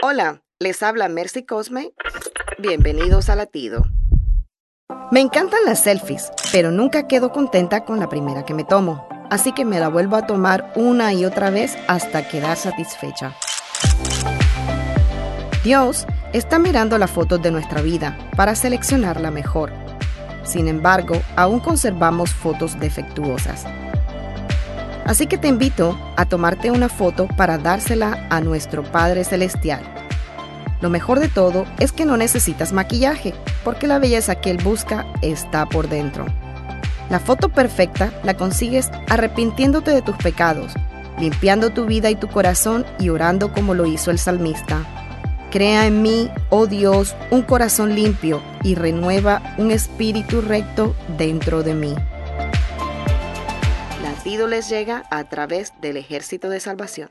Hola, les habla Mercy Cosme. Bienvenidos a Latido. Me encantan las selfies, pero nunca quedo contenta con la primera que me tomo, así que me la vuelvo a tomar una y otra vez hasta quedar satisfecha. Dios está mirando las fotos de nuestra vida para seleccionar la mejor. Sin embargo, aún conservamos fotos defectuosas. Así que te invito a tomarte una foto para dársela a nuestro Padre Celestial. Lo mejor de todo es que no necesitas maquillaje, porque la belleza que Él busca está por dentro. La foto perfecta la consigues arrepintiéndote de tus pecados, limpiando tu vida y tu corazón y orando como lo hizo el salmista. Crea en mí, oh Dios, un corazón limpio y renueva un espíritu recto dentro de mí. Latido les llega a través del ejército de salvación.